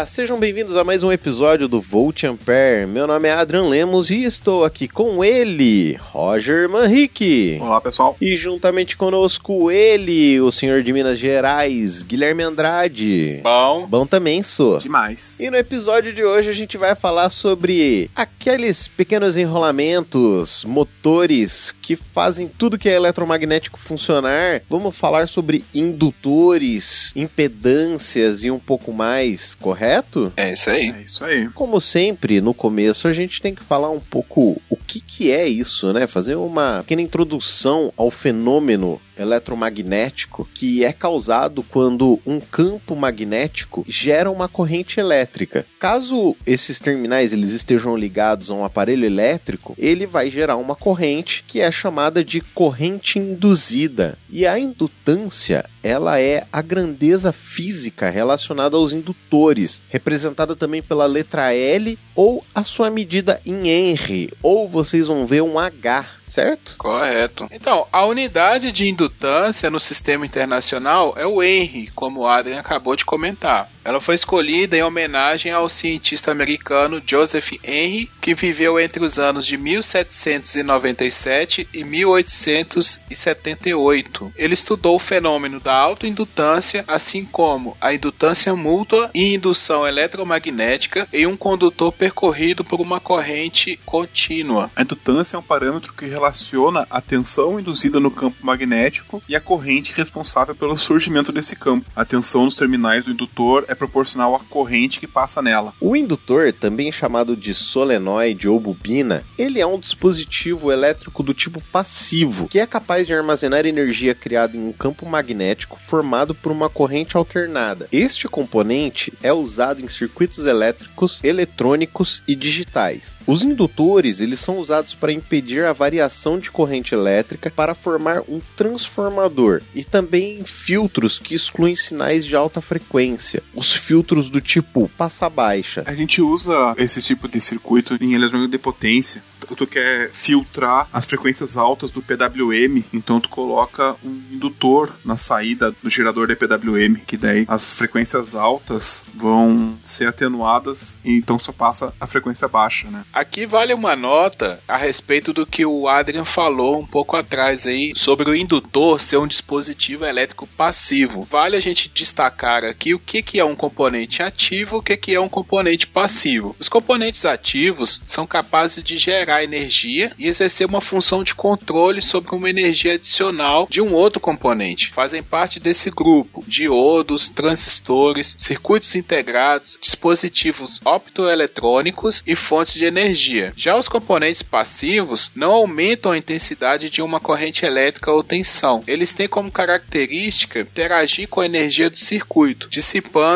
Olá, sejam bem-vindos a mais um episódio do Volt Ampere. Meu nome é Adrian Lemos e estou aqui com ele, Roger Manrique. Olá, pessoal. E juntamente conosco ele, o senhor de Minas Gerais, Guilherme Andrade. Bom. Bom também, sou. Demais. E no episódio de hoje a gente vai falar sobre aqueles pequenos enrolamentos, motores que fazem tudo que é eletromagnético funcionar. Vamos falar sobre indutores, impedâncias e um pouco mais correto? É isso aí. É isso aí. Como sempre, no começo a gente tem que falar um pouco o que, que é isso, né? Fazer uma pequena introdução ao fenômeno eletromagnético que é causado quando um campo magnético gera uma corrente elétrica. Caso esses terminais eles estejam ligados a um aparelho elétrico, ele vai gerar uma corrente que é chamada de corrente induzida. E a indutância, ela é a grandeza física relacionada aos indutores, representada também pela letra L ou a sua medida em Henry, ou vocês vão ver um H, certo? Correto. Então, a unidade de indutância no sistema internacional é o Henry, como o Adrian acabou de comentar. Ela foi escolhida em homenagem ao cientista americano Joseph Henry, que viveu entre os anos de 1797 e 1878. Ele estudou o fenômeno da autoindutância, assim como a indutância mútua e indução eletromagnética em um condutor percorrido por uma corrente contínua. A indutância é um parâmetro que relaciona a tensão induzida no campo magnético e a corrente responsável pelo surgimento desse campo. A tensão nos terminais do indutor é proporcional à corrente que passa nela. O indutor, também chamado de solenoide ou bobina, ele é um dispositivo elétrico do tipo passivo, que é capaz de armazenar energia criada em um campo magnético formado por uma corrente alternada. Este componente é usado em circuitos elétricos, eletrônicos e digitais. Os indutores, eles são usados para impedir a variação de corrente elétrica para formar um transformador e também filtros que excluem sinais de alta frequência. Os filtros do tipo passa baixa. A gente usa esse tipo de circuito em eletrônica de potência. Tu quer filtrar as frequências altas do PWM, então tu coloca um indutor na saída do gerador de PWM, que daí as frequências altas vão ser atenuadas e então só passa a frequência baixa, né? Aqui vale uma nota a respeito do que o Adrian falou um pouco atrás aí sobre o indutor ser um dispositivo elétrico passivo. Vale a gente destacar aqui o que, que é um componente ativo o que, é um componente passivo. Os componentes ativos são capazes de gerar energia e exercer uma função de controle sobre uma energia adicional de um outro componente. Fazem parte desse grupo diodos, transistores, circuitos integrados, dispositivos optoeletrônicos e fontes de energia. Já os componentes passivos não aumentam a intensidade de uma corrente elétrica ou tensão. Eles têm como característica interagir com a energia do circuito,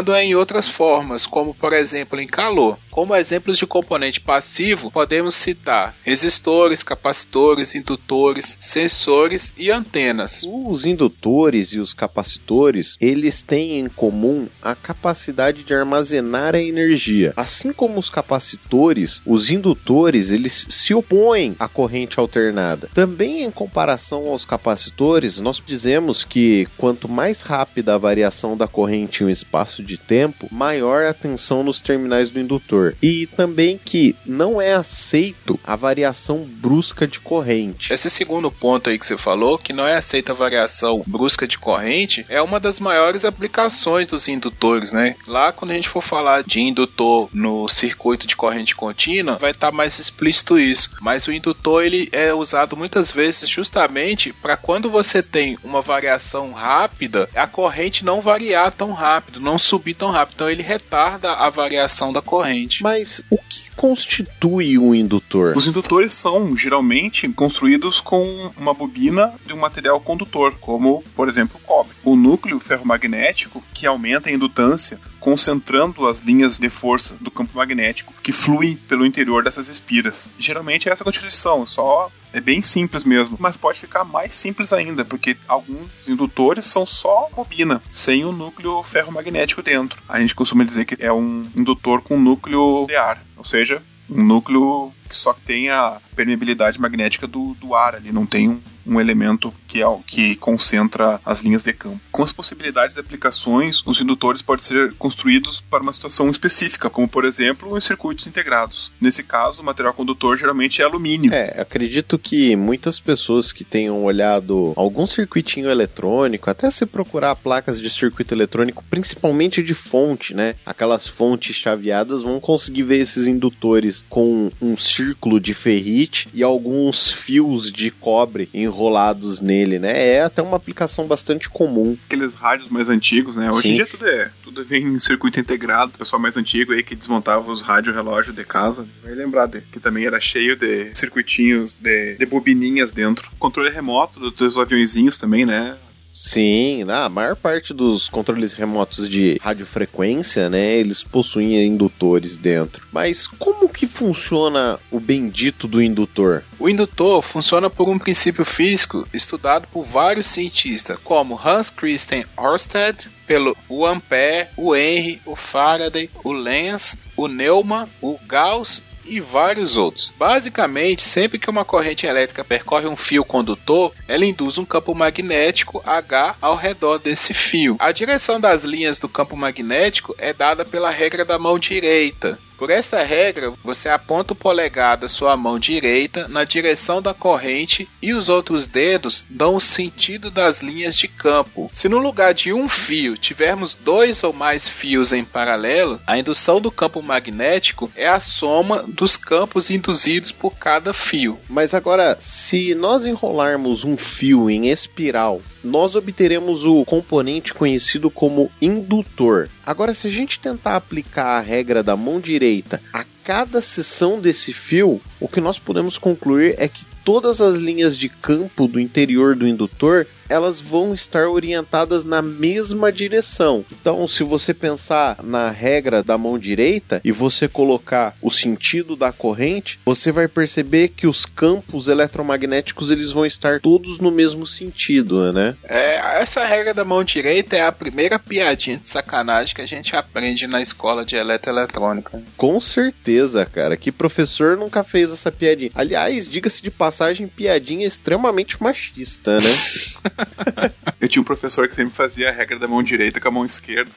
dissipando-a em outras formas, como por exemplo em calor. Como exemplos de componente passivo, podemos citar resistores, capacitores, indutores, sensores e antenas. Os indutores e os capacitores, eles têm em comum a capacidade de armazenar a energia. Assim como os capacitores, os indutores, eles se opõem à corrente alternada. Também em comparação aos capacitores, nós dizemos que quanto mais rápida a variação da corrente em um espaço de tempo, maior a tensão nos terminais do indutor. E também que não é aceito a variação brusca de corrente. Esse segundo ponto aí que você falou, que não é aceita a variação brusca de corrente, é uma das maiores aplicações dos indutores, né? Lá quando a gente for falar de indutor no circuito de corrente contínua, vai estar tá mais explícito isso. Mas o indutor ele é usado muitas vezes justamente para quando você tem uma variação rápida, a corrente não variar tão rápido, não subir tão rápido. Então ele retarda a variação da corrente. Mas o que constitui um indutor? Os indutores são geralmente construídos com uma bobina de um material condutor, como, por exemplo, o cobre. O núcleo ferromagnético que aumenta a indutância, concentrando as linhas de força do campo magnético que fluem pelo interior dessas espiras. Geralmente é essa constituição, só é bem simples mesmo, mas pode ficar mais simples ainda, porque alguns indutores são só bobina, sem o núcleo ferromagnético dentro. A gente costuma dizer que é um indutor com núcleo de ar, ou seja, um núcleo que só tem a permeabilidade magnética do, do ar ali, não tem um, um elemento que, é, que concentra as linhas de campo. Com as possibilidades de aplicações, os indutores podem ser construídos para uma situação específica, como por exemplo em circuitos integrados. Nesse caso, o material condutor geralmente é alumínio. É, acredito que muitas pessoas que tenham olhado algum circuitinho eletrônico, até se procurar placas de circuito eletrônico, principalmente de fonte, né? Aquelas fontes chaveadas vão conseguir ver esses indutores com um círculo de ferrite e alguns fios de cobre enrolados nele, né? É até uma aplicação bastante comum. Aqueles rádios mais antigos, né? Hoje Sim. em dia tudo é, tudo vem em circuito integrado. O pessoal mais antigo aí que desmontava os rádios relógio de casa, vai lembrar de, que também era cheio de circuitinhos, de, de bobininhas dentro. Controle remoto dos aviãozinhos também, né? Sim, a maior parte dos controles remotos de radiofrequência, né, eles possuem indutores dentro. Mas como que funciona o bendito do indutor? O indutor funciona por um princípio físico estudado por vários cientistas, como Hans Christian Ørsted, pelo o Ampère, o Henry, o Faraday, o Lenz, o Neumann, o Gauss e vários outros. Basicamente, sempre que uma corrente elétrica percorre um fio condutor, ela induz um campo magnético H ao redor desse fio. A direção das linhas do campo magnético é dada pela regra da mão direita, por esta regra, você aponta o polegar da sua mão direita na direção da corrente e os outros dedos dão o sentido das linhas de campo. Se no lugar de um fio tivermos dois ou mais fios em paralelo, a indução do campo magnético é a soma dos campos induzidos por cada fio. Mas agora, se nós enrolarmos um fio em espiral, nós obteremos o componente conhecido como indutor. Agora, se a gente tentar aplicar a regra da mão direita a cada seção desse fio, o que nós podemos concluir é que todas as linhas de campo do interior do indutor elas vão estar orientadas na mesma direção. Então, se você pensar na regra da mão direita e você colocar o sentido da corrente, você vai perceber que os campos eletromagnéticos eles vão estar todos no mesmo sentido, né? É, essa regra da mão direita é a primeira piadinha de sacanagem que a gente aprende na escola de eletroeletrônica. Com certeza, cara. Que professor nunca fez essa piadinha? Aliás, diga-se de passagem, piadinha extremamente machista, né? Eu tinha um professor que sempre fazia a regra da mão direita com a mão esquerda.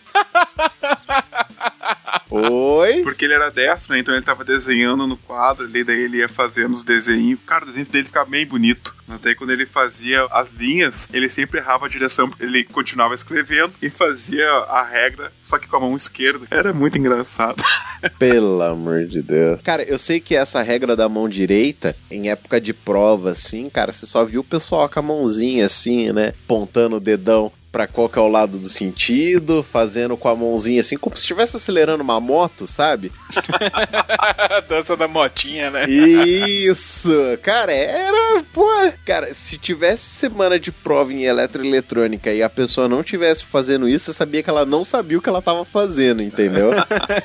Oi? Porque ele era destro, né? Então ele tava desenhando no quadro daí ele ia fazendo os desenhos. Cara, o desenho dele ficava bem bonito. Até quando ele fazia as linhas, ele sempre errava a direção. Ele continuava escrevendo e fazia a regra, só que com a mão esquerda. Era muito engraçado. Pelo amor de Deus. Cara, eu sei que essa regra da mão direita, em época de prova, assim, cara, você só viu o pessoal com a mãozinha assim, né? Pontando o dedão para qual que é o lado do sentido, fazendo com a mãozinha assim, como se estivesse acelerando uma moto, sabe? Dança da motinha, né? Isso! Cara, era. Pô, cara, se tivesse semana de prova em eletroeletrônica e a pessoa não tivesse fazendo isso, você sabia que ela não sabia o que ela tava fazendo, entendeu?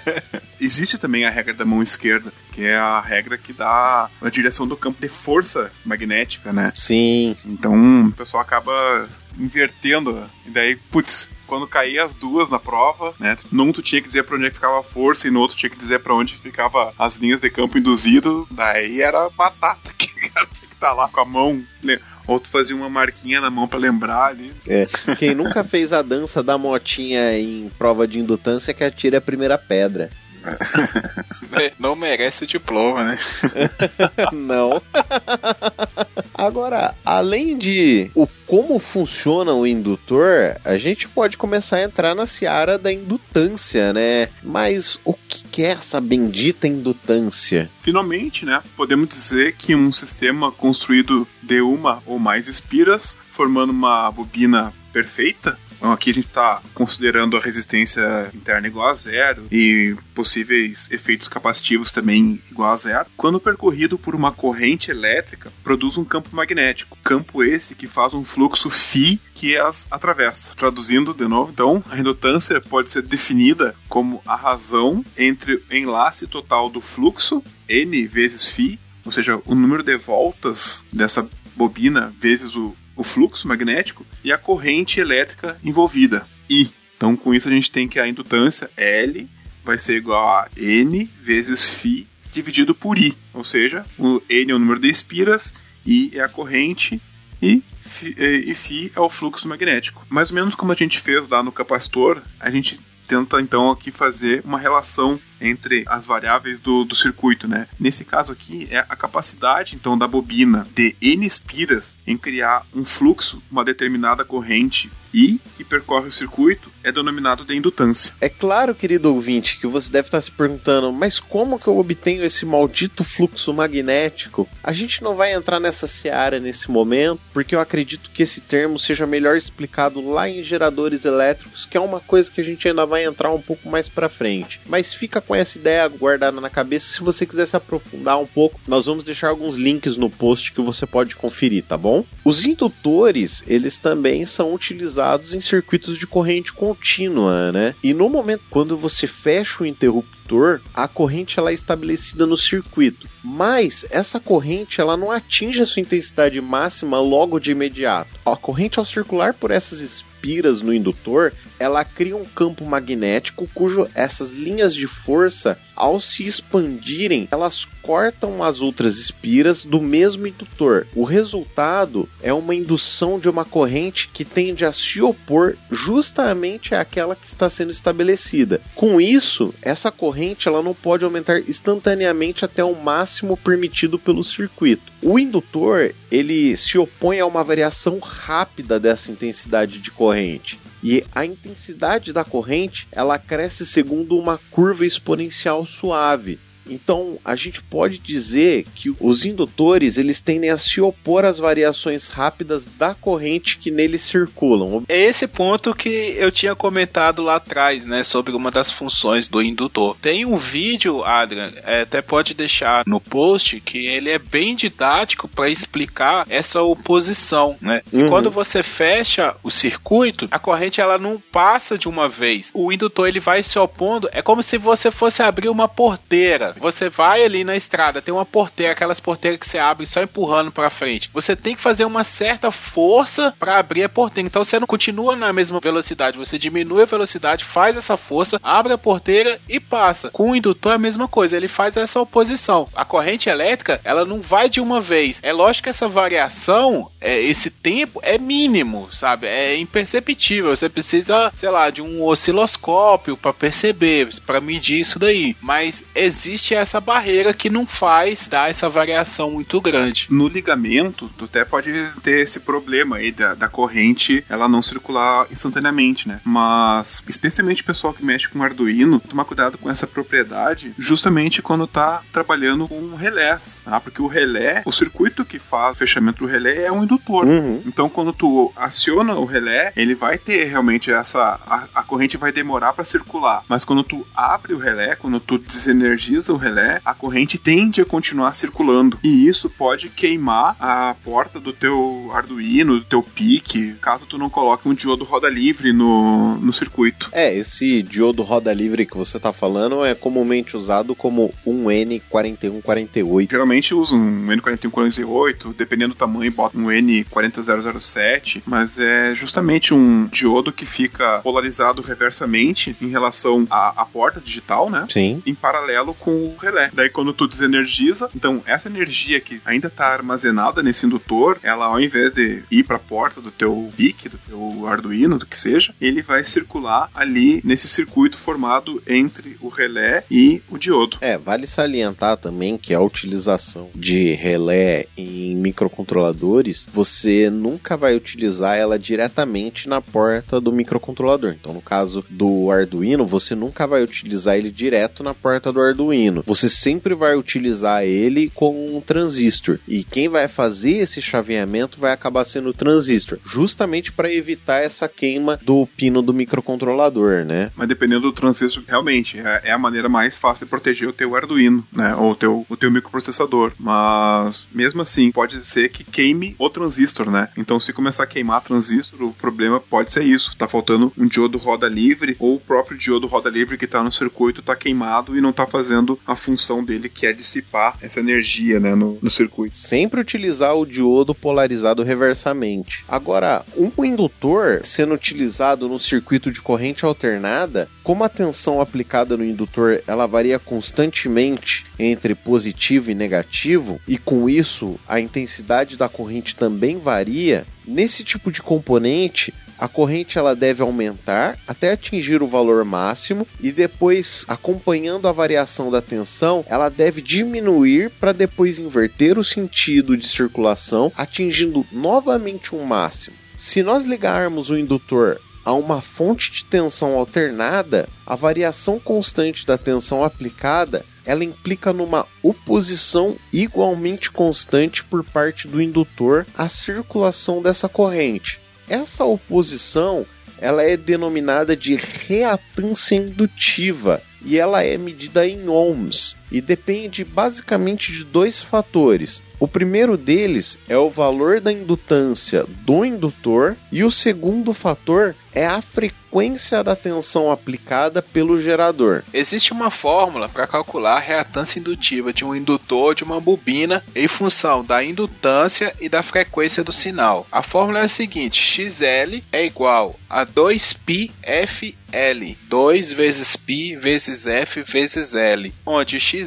Existe também a regra da mão esquerda, que é a regra que dá a direção do campo de força magnética, né? Sim. Então o pessoal acaba invertendo. E daí, putz, quando caía as duas na prova, né? Num tu tinha que dizer pra onde é ficava a força e no outro tinha que dizer pra onde ficava as linhas de campo induzido. Daí era batata que o cara tinha que estar tá lá com a mão. Né? Ou tu fazia uma marquinha na mão para lembrar ali. É. Quem nunca fez a dança da motinha em prova de indutância que atire a primeira pedra. Não merece o diploma, né? Não. Agora, além de o como funciona o indutor, a gente pode começar a entrar na seara da indutância, né? Mas o que é essa bendita indutância? Finalmente, né? Podemos dizer que um sistema construído de uma ou mais espiras, formando uma bobina perfeita, Então aqui a gente está considerando a resistência interna igual a zero e possíveis efeitos capacitivos também igual a zero. Quando percorrido por uma corrente elétrica, produz um campo magnético. Campo esse que faz um fluxo φ que as atravessa. Traduzindo de novo, então, a redundância pode ser definida como a razão entre o enlace total do fluxo, n vezes φ, ou seja, o número de voltas dessa bobina vezes o, o fluxo magnético, e a corrente elétrica envolvida, I. Então, com isso, a gente tem que a indutância L vai ser igual a N vezes φ dividido por I. Ou seja, o N é o número de espiras, I é a corrente e e φ é o fluxo magnético. Mais ou menos como a gente fez lá no capacitor, a gente tenta então aqui fazer uma relação entre as variáveis do, do circuito, né? Nesse caso aqui é a capacidade então da bobina de n espiras em criar um fluxo, uma determinada corrente I que percorre o circuito é denominado de indutância. É claro, querido ouvinte, que você deve estar se perguntando, mas como que eu obtenho esse maldito fluxo magnético? A gente não vai entrar nessa seara nesse momento, porque eu acredito que esse termo seja melhor explicado lá em geradores elétricos, que é uma coisa que a gente ainda vai entrar um pouco mais para frente. Mas fica com essa ideia guardada na cabeça. Se você quiser se aprofundar um pouco, nós vamos deixar alguns links no post que você pode conferir, tá bom? Os indutores, eles também são utilizados em circuitos de corrente contínua, né? E no momento quando você fecha o interruptor, a corrente ela é estabelecida no circuito, mas essa corrente ela não atinge a sua intensidade máxima logo de imediato. A corrente ao circular por essas espiras no indutor, ela cria um campo magnético cujo essas linhas de força, ao se expandirem, elas cortam as outras espiras do mesmo indutor. O resultado é uma indução de uma corrente que tende a se opor justamente àquela que está sendo estabelecida. Com isso, essa corrente ela não pode aumentar instantaneamente até o máximo permitido pelo circuito. O indutor ele se opõe a uma variação rápida dessa intensidade de corrente e a intensidade da corrente ela cresce segundo uma curva exponencial suave. Então, a gente pode dizer que os indutores eles tendem a se opor às variações rápidas da corrente que neles circulam. É esse ponto que eu tinha comentado lá atrás, né, sobre uma das funções do indutor. Tem um vídeo, Adrian, é, até pode deixar no post, que ele é bem didático para explicar essa oposição, né? Uhum. E quando você fecha o circuito, a corrente ela não passa de uma vez. O indutor ele vai se opondo, é como se você fosse abrir uma porteira. Você vai ali na estrada, tem uma porteira, aquelas porteiras que você abre só empurrando para frente. Você tem que fazer uma certa força para abrir a porteira. Então você não continua na mesma velocidade, você diminui a velocidade, faz essa força, abre a porteira e passa. Com o indutor é a mesma coisa, ele faz essa oposição. A corrente elétrica, ela não vai de uma vez. É lógico que essa variação, é, esse tempo é mínimo, sabe? É imperceptível. Você precisa, sei lá, de um osciloscópio para perceber, para medir isso daí. Mas existe existe essa barreira que não faz dar essa variação muito grande. No ligamento, tu até pode ter esse problema aí da, da corrente ela não circular instantaneamente, né? Mas, especialmente o pessoal que mexe com Arduino, tomar cuidado com essa propriedade justamente quando tá trabalhando com relés, tá? Porque o relé, o circuito que faz o fechamento do relé é um indutor. Uhum. Então, quando tu aciona o relé, ele vai ter realmente essa. A, a corrente vai demorar para circular. Mas quando tu abre o relé, quando tu desenergiza o relé, a corrente tende a continuar circulando. E isso pode queimar a porta do teu Arduino, do teu PIC, caso tu não coloque um diodo roda livre no, no circuito. É, esse diodo roda livre que você tá falando é comumente usado como um N4148. Geralmente usa um N4148, dependendo do tamanho, bota um N40007, mas é justamente um diodo que fica polarizado reversamente em relação à, à porta digital, né? Sim. Em paralelo com relé. Daí quando tu desenergiza, então essa energia que ainda está armazenada nesse indutor, ela ao invés de ir para a porta do teu PIC, do teu Arduino, do que seja, ele vai circular ali nesse circuito formado entre o relé e o diodo. É, vale salientar também que a utilização de relé em microcontroladores, você nunca vai utilizar ela diretamente na porta do microcontrolador. Então, no caso do Arduino, você nunca vai utilizar ele direto na porta do Arduino Você sempre vai utilizar ele com um transistor. E quem vai fazer esse chaveamento vai acabar sendo o transistor, justamente para evitar essa queima do pino do microcontrolador, né? Mas dependendo do transistor, realmente é, é a maneira mais fácil de proteger o teu Arduino, né? Ou o teu, o teu microprocessador. Mas mesmo assim, pode ser que queime o transistor, né? Então, se começar a queimar transistor, o problema pode ser isso. Tá faltando um diodo roda livre ou o próprio diodo roda livre que tá no circuito tá queimado e não tá fazendo a função dele que é dissipar essa energia, né, no, no circuito. Sempre utilizar o diodo polarizado reversamente. Agora, um indutor sendo utilizado no circuito de corrente alternada, como a tensão aplicada no indutor ela varia constantemente entre positivo e negativo, e com isso a intensidade da corrente também varia, nesse tipo de componente a corrente ela deve aumentar até atingir o valor máximo e depois, acompanhando a variação da tensão, ela deve diminuir para depois inverter o sentido de circulação, atingindo novamente um máximo. Se nós ligarmos o indutor a uma fonte de tensão alternada, a variação constante da tensão aplicada ela implica numa oposição igualmente constante por parte do indutor à circulação dessa corrente. Essa oposição ela é denominada de reatância indutiva e ela é medida em ohms e depende basicamente de dois fatores. O primeiro deles é o valor da indutância do indutor e o segundo fator é a frequência da tensão aplicada pelo gerador. Existe uma fórmula para calcular a reatância indutiva de um indutor de uma bobina em função da indutância e da frequência do sinal. A fórmula é a seguinte: XL é igual a 2πfL, 2 vezes π vezes f vezes L, onde XL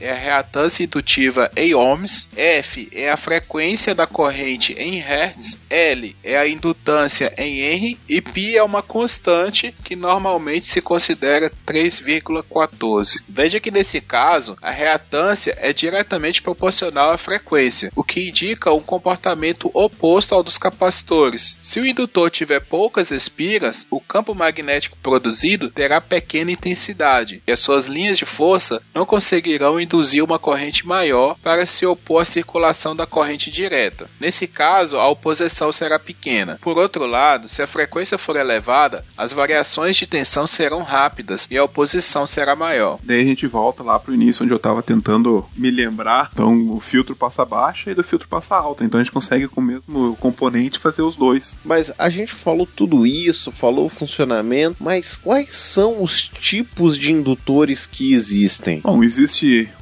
é a reatância indutiva em ohms, F é a frequência da corrente em Hz, L é a indutância em R e π é uma constante que normalmente se considera 3,14. Veja que nesse caso a reatância é diretamente proporcional à frequência, o que indica um comportamento oposto ao dos capacitores. Se o indutor tiver poucas espiras, o campo magnético produzido terá pequena intensidade e as suas linhas de força não conseguirão induzir uma corrente maior para se opor à circulação da corrente direta. Nesse caso, a oposição será pequena. Por outro lado, se a frequência for elevada, as variações de tensão serão rápidas e a oposição será maior. Daí a gente volta lá pro início onde eu estava tentando me lembrar. Então o filtro passa baixa e do filtro passa alta. Então a gente consegue com o mesmo componente fazer os dois. Mas a gente falou tudo isso, falou o funcionamento, mas quais são os tipos de indutores que existem? Bom, existe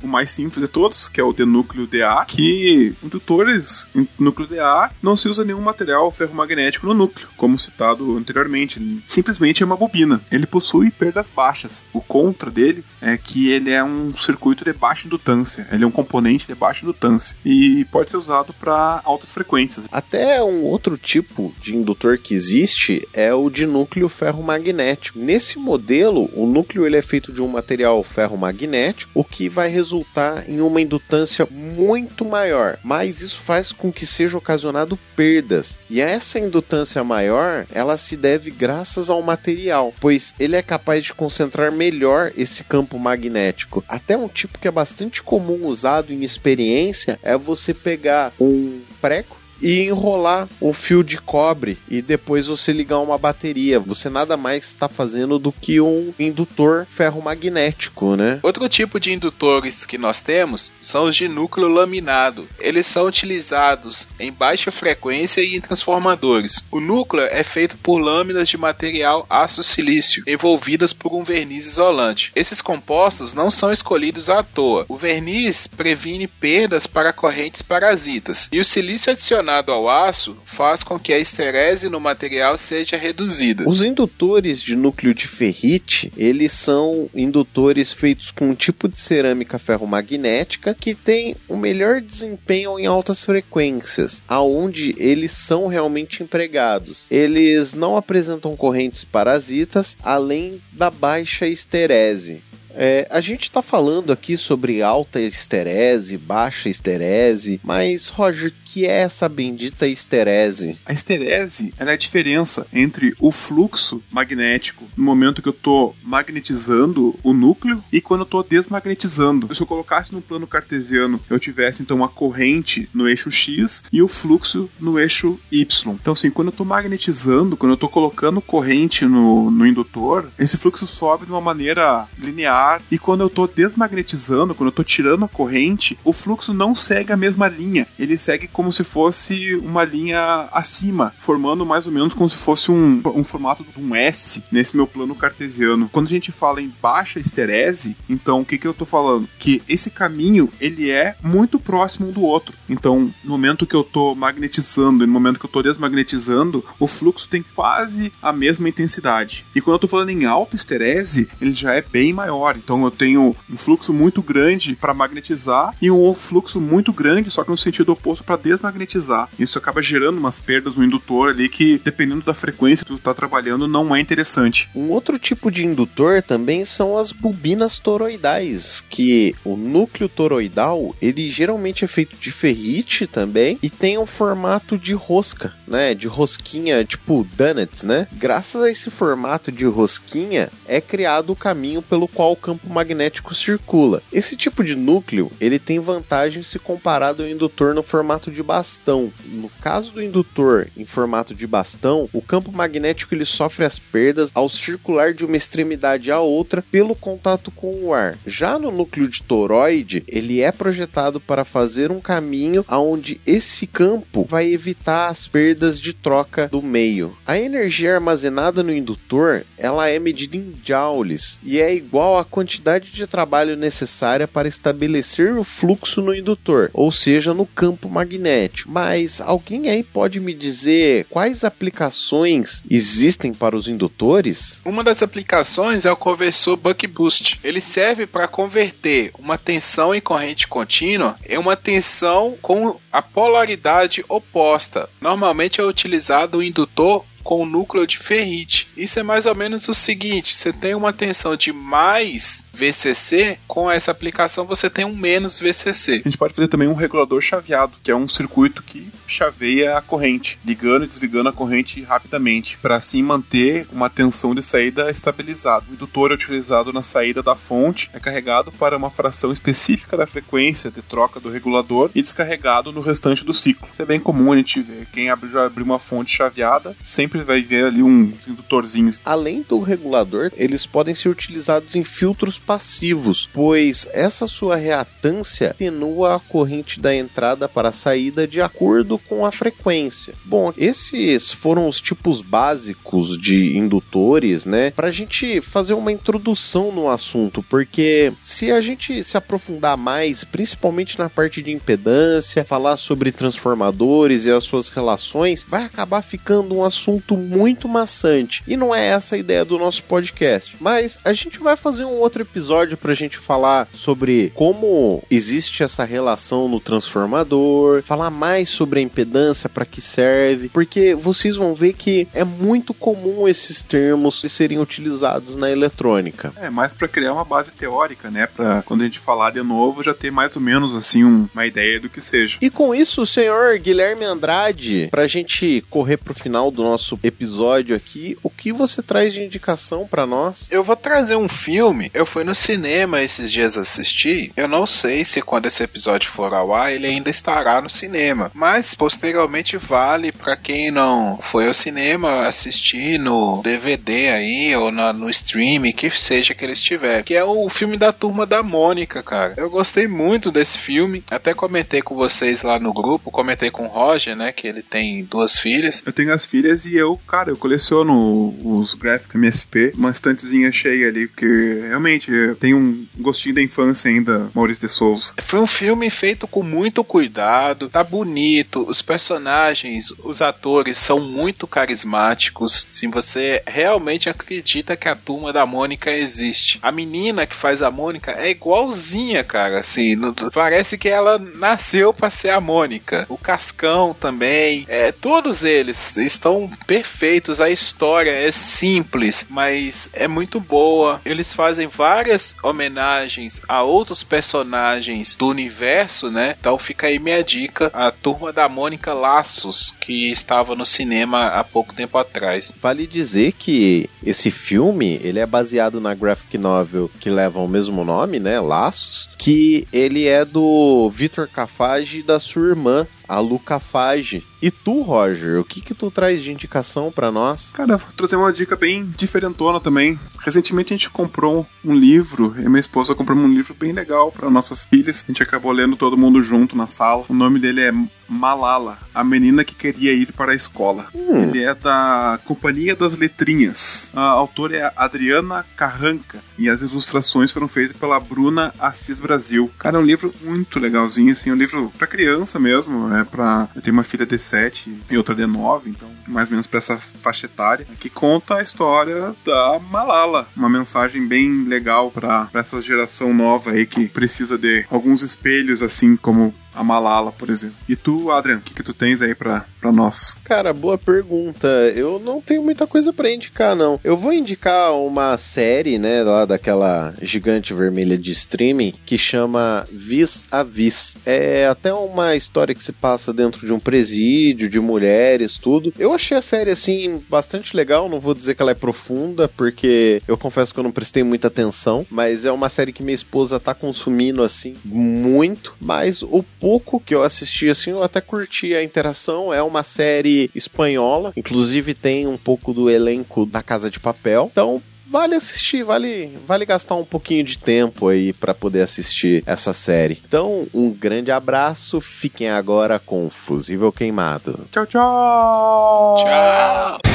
o mais simples de todos, que é o de núcleo DA, que indutores em núcleo DA não se usa nenhum material ferromagnético no núcleo, como citado anteriormente. Simplesmente é uma bobina. Ele possui perdas baixas. O contra dele é que ele é um circuito de baixa indutância. Ele é um componente de baixa indutância e pode ser usado para altas frequências. Até um outro tipo de indutor que existe é o de núcleo ferromagnético. Nesse modelo, o núcleo ele é feito de um material ferromagnético, o que vai resultar em uma indutância muito maior, mas isso faz com que seja ocasionado perdas. E essa indutância maior, ela se deve graças ao material, pois ele é capaz de concentrar melhor esse campo magnético. Até um tipo que é bastante comum usado em experiência é você pegar um preco e enrolar um fio de cobre e depois você ligar uma bateria. Você nada mais está fazendo do que um indutor ferromagnético, né? Outro tipo de indutores que nós temos são os de núcleo laminado. Eles são utilizados em baixa frequência e em transformadores. O núcleo é feito por lâminas de material aço silício envolvidas por um verniz isolante. Esses compostos não são escolhidos à toa. O verniz previne perdas para correntes parasitas e o silício adicionado ao aço faz com que a esterese no material seja reduzida. Os indutores de núcleo de ferrite, eles são indutores feitos com um tipo de cerâmica ferromagnética que tem o melhor desempenho em altas frequências, aonde eles são realmente empregados. Eles não apresentam correntes parasitas, além da baixa esterese. É, a gente tá falando aqui sobre alta esterese, baixa esterese, mas, Roger, que é essa bendita esterese? A esterese é a diferença entre o fluxo magnético no momento que eu tô magnetizando o núcleo e quando eu tô desmagnetizando. Se eu colocasse no plano cartesiano, eu tivesse então uma corrente no eixo X e o fluxo no eixo Y. Então, assim, quando eu tô magnetizando, quando eu tô colocando corrente no, no indutor, esse fluxo sobe de uma maneira linear e quando eu tô desmagnetizando, quando eu tô tirando a corrente, o fluxo não segue a mesma linha. Ele segue como como se fosse uma linha acima, formando mais ou menos como se fosse um, um formato de um S nesse meu plano cartesiano. Quando a gente fala em baixa esterese, então o que, que eu tô falando? Que esse caminho ele é muito próximo um do outro. Então, no momento que eu tô magnetizando e no momento que eu tô desmagnetizando, o fluxo tem quase a mesma intensidade. E quando eu tô falando em alta esterese, ele já é bem maior. Então eu tenho um fluxo muito grande para magnetizar e um fluxo muito grande, só que no sentido oposto para desmagnetizar. Isso acaba gerando umas perdas no indutor ali que, dependendo da frequência que tu tá trabalhando, não é interessante. Um outro tipo de indutor também são as bobinas toroidais, que o núcleo toroidal, ele geralmente é feito de ferrite também e tem um formato de rosca, né? De rosquinha, tipo donuts, né? Graças a esse formato de rosquinha, é criado o caminho pelo qual campo magnético circula. Esse tipo de núcleo, ele tem vantagem se comparado ao indutor no formato de bastão. No caso do indutor em formato de bastão, o campo magnético ele sofre as perdas ao circular de uma extremidade à outra pelo contato com o ar. Já no núcleo de toroide, ele é projetado para fazer um caminho aonde esse campo vai evitar as perdas de troca do meio. A energia armazenada no indutor, ela é medida em joules e é igual à quantidade de trabalho necessária para estabelecer o fluxo no indutor, ou seja, no campo magnético. Mas alguém aí pode me dizer quais aplicações existem para os indutores? Uma das aplicações é o conversor Buck Boost. Ele serve para converter uma tensão em corrente contínua em uma tensão com a polaridade oposta. Normalmente é utilizado o indutor com o núcleo de ferrite. Isso é mais ou menos o seguinte: você tem uma tensão de mais VCC, com essa aplicação você tem um menos VCC. A gente pode fazer também um regulador chaveado, que é um circuito que chaveia a corrente, ligando e desligando a corrente rapidamente, para assim manter uma tensão de saída estabilizada. O indutor é utilizado na saída da fonte, é carregado para uma fração específica da frequência de troca do regulador e descarregado no restante do ciclo. Isso é bem comum a gente ver. Quem abre, abrir uma fonte chaveada sempre vai ver ali um indutorzinho. Além do regulador, eles podem ser utilizados em filtros passivos, pois essa sua reatância atenua a corrente da entrada para a saída de acordo com a frequência. Bom, esses foram os tipos básicos de indutores, né? Para a gente fazer uma introdução no assunto, porque se a gente se aprofundar mais, principalmente na parte de impedância, falar sobre transformadores e as suas relações, vai acabar ficando um assunto muito maçante. E não é essa a ideia do nosso podcast. Mas a gente vai fazer um outro episódio para a gente falar sobre como existe essa relação no transformador, falar mais sobre a impedância, para que serve, porque vocês vão ver que é muito comum esses termos serem utilizados na eletrônica. É, mais para criar uma base teórica, né? Para quando a gente falar de novo já ter mais ou menos assim um, uma ideia do que seja. E com isso, o senhor Guilherme Andrade, para a gente correr pro final do nosso episódio aqui, o que você traz de indicação para nós? Eu vou trazer um filme. Eu fui no cinema esses dias assistir. Eu não sei se quando esse episódio for ao ar ele ainda estará no cinema, mas posteriormente vale para quem não foi ao cinema assistir no DVD aí ou na, no stream, que seja que ele estiver. Que é o filme da turma da Mônica, cara. Eu gostei muito desse filme. Até comentei com vocês lá no grupo, comentei com o Roger, né, que ele tem duas filhas. Eu tenho as filhas e eu, cara, eu coleciono os gráficos MSP, uma estantezinha cheia ali, porque realmente tem um gostinho da infância ainda, Maurício de Souza. Foi um filme feito com muito cuidado, tá bonito, os personagens, os atores são muito carismáticos. Sim, você realmente acredita que a turma da Mônica existe. A menina que faz a Mônica é igualzinha, cara, assim, parece que ela nasceu para ser a Mônica. O Cascão também, é, todos eles estão perfeitos. A história é simples, mas é muito boa. Eles fazem várias várias homenagens a outros personagens do universo, né? Então fica aí minha dica, a turma da Mônica Laços, que estava no cinema há pouco tempo atrás. Vale dizer que esse filme, ele é baseado na graphic novel que leva o mesmo nome, né, Laços, que ele é do Vitor Cafage e da sua irmã, a Luca Fage. E tu, Roger, o que que tu traz de indicação para nós? Cara, vou trazer uma dica bem diferentona também. Recentemente a gente comprou um livro, e minha esposa comprou um livro bem legal para nossas filhas. A gente acabou lendo todo mundo junto na sala. O nome dele é Malala, a menina que queria ir para a escola. Hum. Ele é da Companhia das Letrinhas. A autora é Adriana Carranca e as ilustrações foram feitas pela Bruna Assis Brasil. Cara, é um livro muito legalzinho, assim, um livro para criança mesmo, é para eu tenho uma filha de 7 e outra de 9, então mais ou menos para essa faixa etária, que conta a história da Malala, uma mensagem bem legal para essa geração nova aí que precisa de alguns espelhos assim como a Malala, por exemplo. E tu, Adrian, o que, que tu tens aí pra, pra nós? Cara, boa pergunta. Eu não tenho muita coisa para indicar, não. Eu vou indicar uma série, né, lá daquela gigante vermelha de streaming que chama Vis a Vis. É até uma história que se passa dentro de um presídio, de mulheres, tudo. Eu achei a série, assim, bastante legal. Não vou dizer que ela é profunda, porque eu confesso que eu não prestei muita atenção, mas é uma série que minha esposa tá consumindo, assim, muito. Mas o pouco que eu assisti, assim, eu até curti a interação. É uma série espanhola, inclusive tem um pouco do elenco da Casa de Papel. Então, vale assistir, vale, vale gastar um pouquinho de tempo aí para poder assistir essa série. Então, um grande abraço, fiquem agora com Fusível Queimado. Tchau, tchau! Tchau!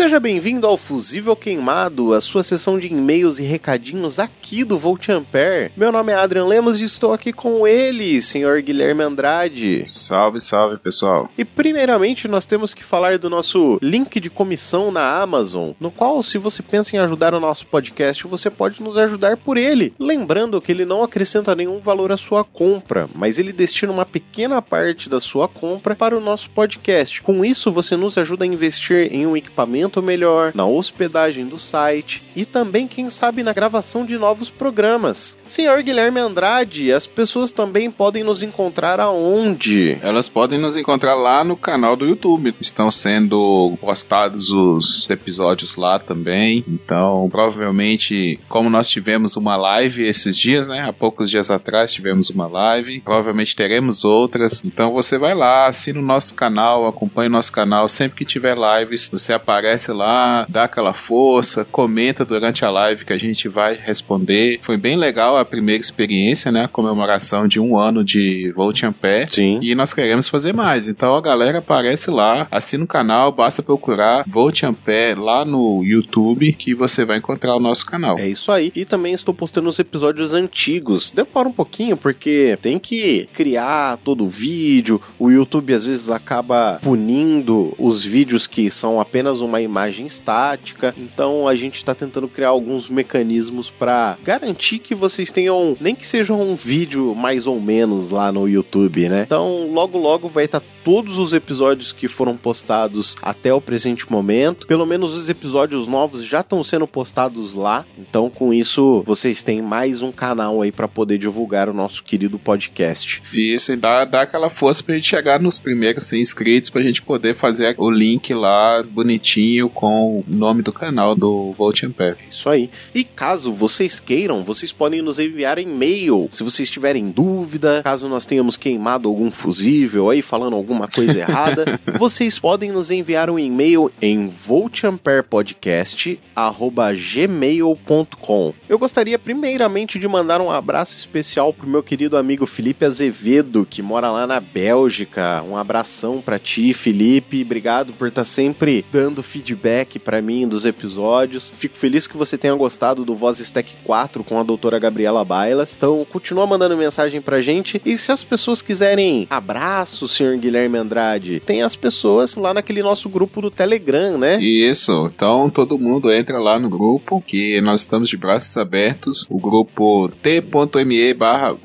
Seja bem-vindo ao Fusível Queimado, a sua sessão de e-mails e recadinhos aqui do Volt Ampere. Meu nome é Adrian Lemos e estou aqui com ele, senhor Guilherme Andrade. Salve, salve, pessoal. E primeiramente nós temos que falar do nosso link de comissão na Amazon, no qual se você pensa em ajudar o nosso podcast, você pode nos ajudar por ele. Lembrando que ele não acrescenta nenhum valor à sua compra, mas ele destina uma pequena parte da sua compra para o nosso podcast. Com isso, você nos ajuda a investir em um equipamento melhor, na hospedagem do site e também, quem sabe, na gravação de novos programas. Senhor Guilherme Andrade, as pessoas também podem nos encontrar aonde? Elas podem nos encontrar lá no canal do YouTube. Estão sendo postados os episódios lá também. Então, provavelmente, como nós tivemos uma live esses dias, né? Há poucos dias atrás tivemos uma live. Provavelmente teremos outras. Então, você vai lá, assina o nosso canal, acompanha o nosso canal. Sempre que tiver lives, você aparece lá, dá aquela força, comenta durante a live que a gente vai responder. Foi bem legal a primeira experiência, né? A comemoração de um ano de Volt Ampere. Sim. E nós queremos fazer mais. Então a galera aparece lá, assina o canal, basta procurar Volt Ampere lá no YouTube que você vai encontrar o nosso canal. É isso aí. E também estou postando os episódios antigos. Demora um pouquinho porque tem que criar todo o vídeo. O YouTube às vezes acaba punindo os vídeos que são apenas uma imagem estática. Então a gente está tentando criar alguns mecanismos para garantir que vocês tenham, nem que seja um vídeo mais ou menos lá no YouTube, né? Então logo logo vai estar tá todos os episódios que foram postados até o presente momento. Pelo menos os episódios novos já estão sendo postados lá. Então com isso vocês têm mais um canal aí para poder divulgar o nosso querido podcast. Isso, e dá, dá aquela força pra gente chegar nos primeiros 100 inscritos pra gente poder fazer o link lá bonitinho com o nome do canal do Volt Ampere. Isso aí. E caso vocês queiram, vocês podem nos enviar e-mail. Se vocês tiverem dúvida, caso nós tenhamos queimado algum fusível aí, falando alguma coisa errada, vocês podem nos enviar um e-mail em voltamperepodcast@gmail.com. Eu gostaria primeiramente de mandar um abraço especial pro meu querido amigo Felipe Azevedo, que mora lá na Bélgica. Um abração para ti, Felipe. Obrigado por estar sempre dando feedback para mim dos episódios. Fico feliz que você tenha gostado do Voz Stack 4 com a doutora Gabriela Bailas. Então, continua mandando mensagem pra gente. E se as pessoas quiserem abraço, senhor Guilherme Guilherme Andrade? Tem as pessoas lá naquele nosso grupo do Telegram, né? Isso. Então todo mundo entra lá no grupo, que nós estamos de braços abertos. O grupo t.me barra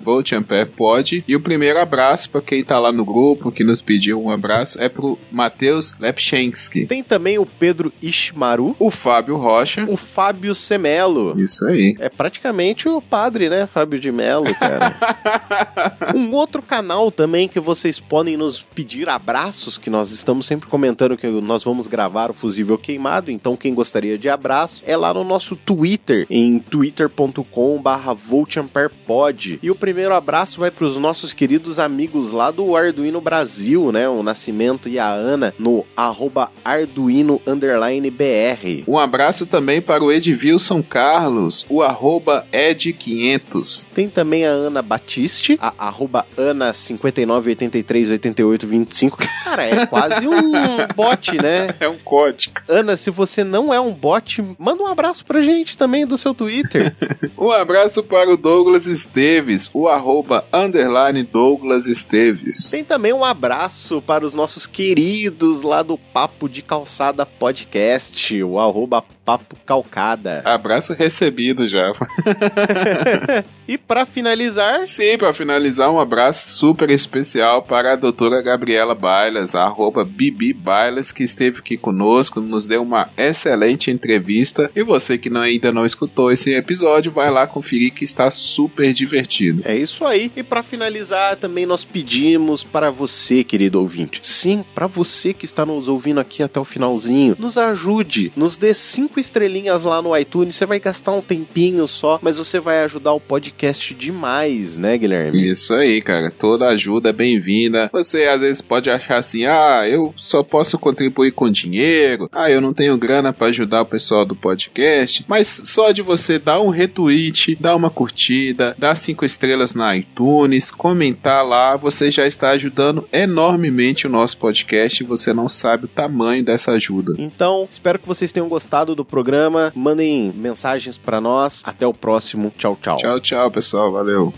Pod. E o primeiro abraço para quem tá lá no grupo, que nos pediu um abraço, é pro Matheus Lepchensky. Tem também o Pedro Ishmaru, o Fábio Rocha, o Fábio Semelo. Isso aí. É praticamente o padre, né? Fábio de Melo, cara. um outro canal também que vocês podem nos pedir abraços, que nós estamos sempre comentando que nós vamos gravar o fusível queimado, então quem gostaria de abraço é lá no nosso Twitter, em twitter.com barra E o primeiro abraço vai para os nossos queridos amigos lá do Arduino Brasil, né? O Nascimento e a Ana no arroba Arduino BR. Um abraço também para o Edvilson Carlos, o arroba Ed500. Tem também a Ana Batiste, a arroba Ana59838825. Cara, é quase um bot, né? É um código. Ana, se você não é um bot, manda um abraço pra gente também do seu Twitter. um abraço para o Douglas Esteves, o arroba underline Douglas Esteves. Tem também um abraço para os nossos queridos lá do Papo de Calçada Podcast, o arroba Papo Calcada. Abraço recebido já. e para finalizar. Sim, para finalizar, um abraço super especial para a doutora Gabriela Bailas, arroba Bibi Bailas, que esteve aqui conosco, nos deu uma excelente entrevista. E você que não, ainda não escutou esse episódio, vai lá conferir que está super divertido. É isso aí. E para finalizar, também nós pedimos para você, querido ouvinte, sim, para você que está nos ouvindo aqui até o finalzinho, nos ajude, nos dê cinco cinco estrelinhas lá no iTunes, você vai gastar um tempinho só, mas você vai ajudar o podcast demais, né, Guilherme? Isso aí, cara. Toda ajuda é bem-vinda. Você às vezes pode achar assim: ah, eu só posso contribuir com dinheiro, ah, eu não tenho grana para ajudar o pessoal do podcast, mas só de você dar um retweet, dar uma curtida, dar cinco estrelas na iTunes, comentar lá, você já está ajudando enormemente o nosso podcast e você não sabe o tamanho dessa ajuda. Então, espero que vocês tenham gostado do programa. Mandem mensagens para nós. Até o próximo. Tchau, tchau. Tchau, tchau, pessoal. Valeu.